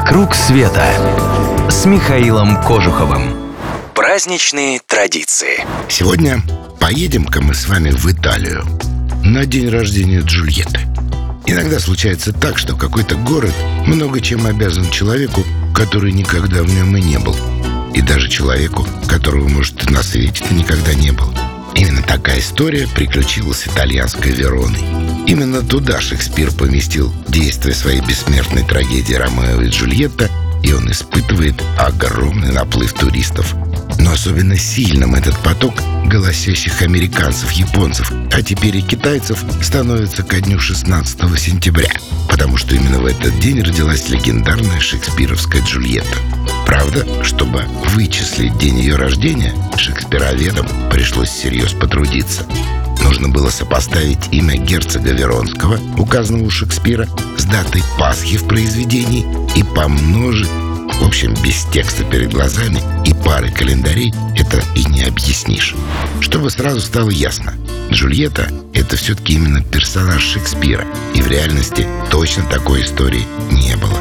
«Вокруг света» с Михаилом Кожуховым. Праздничные традиции. Сегодня поедем-ка мы с вами в Италию на день рождения Джульетты. Иногда случается так, что какой-то город много чем обязан человеку, который никогда в нем и не был. И даже человеку, которого, может, на свете никогда не был. Именно такая история приключилась итальянской Вероной. Именно туда Шекспир поместил действие своей бессмертной трагедии «Ромео и Джульетта», и он испытывает огромный наплыв туристов. Но особенно сильным этот поток голосящих американцев, японцев, а теперь и китайцев становится ко дню 16 сентября, потому что именно в этот день родилась легендарная шекспировская Джульетта. Правда, чтобы вычислить день ее рождения, шекспироведам пришлось всерьез потрудиться. Нужно было сопоставить имя герцога Веронского, указанного у Шекспира, с датой Пасхи в произведении и помножить в общем, без текста перед глазами и пары календарей это и не объяснишь. Чтобы сразу стало ясно, Джульетта — это все-таки именно персонаж Шекспира, и в реальности точно такой истории не было.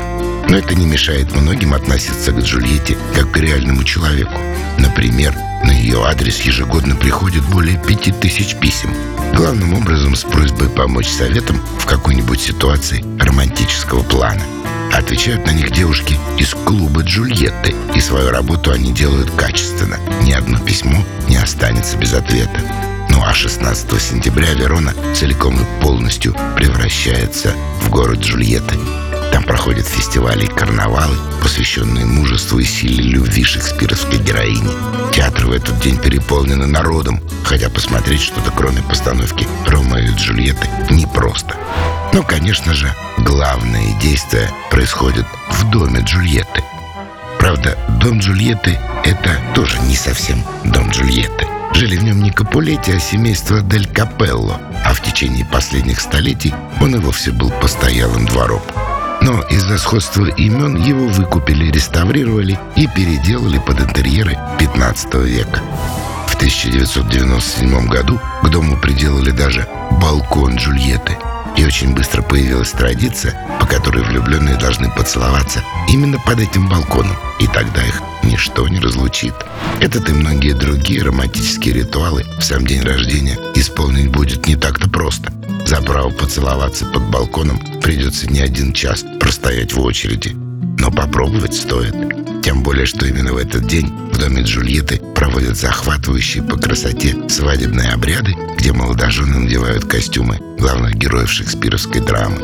Но это не мешает многим относиться к Джульетте как к реальному человеку. Например, на ее адрес ежегодно приходит более пяти тысяч писем. Главным образом с просьбой помочь советам в какой-нибудь ситуации романтического плана. Отвечают на них девушки из клуба Джульетты, и свою работу они делают качественно. Ни одно письмо не останется без ответа. Ну а 16 сентября Верона целиком и полностью превращается в город Джульетты. Там проходят фестивали и карнавалы, посвященные мужеству и силе любви шекспировской героини. Театры в этот день переполнены народом, хотя посмотреть что-то кроме постановки «Ромео и Джульетты» непросто. Но, конечно же, главное действие происходит в доме Джульетты. Правда, дом Джульетты — это тоже не совсем дом Джульетты. Жили в нем не Капулетти, а семейство Дель Капелло, а в течение последних столетий он и вовсе был постоялым двором. Но из-за сходства имен его выкупили, реставрировали и переделали под интерьеры 15 века. В 1997 году к дому приделали даже балкон Джульетты. И очень быстро появилась традиция, по которой влюбленные должны поцеловаться именно под этим балконом, и тогда разлучит. Этот и многие другие романтические ритуалы в сам день рождения исполнить будет не так-то просто. За право поцеловаться под балконом придется не один час простоять в очереди. Но попробовать стоит. Тем более, что именно в этот день в доме Джульетты проводят захватывающие по красоте свадебные обряды, где молодожены надевают костюмы главных героев шекспировской драмы.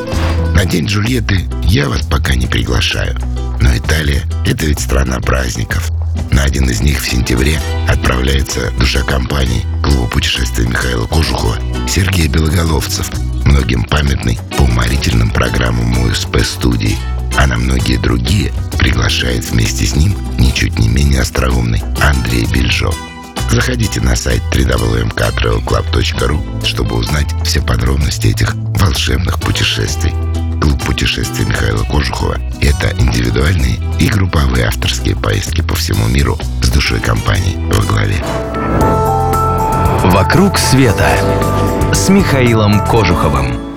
На день Джульетты я вас пока не приглашаю. Но Италия — это ведь страна праздников. На один из них в сентябре отправляется душа компании клуба путешествия Михаила Кожухова Сергей Белоголовцев, многим памятный по уморительным программам УСП студии, а на многие другие приглашает вместе с ним ничуть не менее остроумный Андрей Бельжо. Заходите на сайт www.travelclub.ru, чтобы узнать все подробности этих волшебных путешествий. Клуб путешествий Михаила Кожухова – это индивидуальные и групповые авторские поездки по всему миру с душой компании во главе. «Вокруг света» с Михаилом Кожуховым.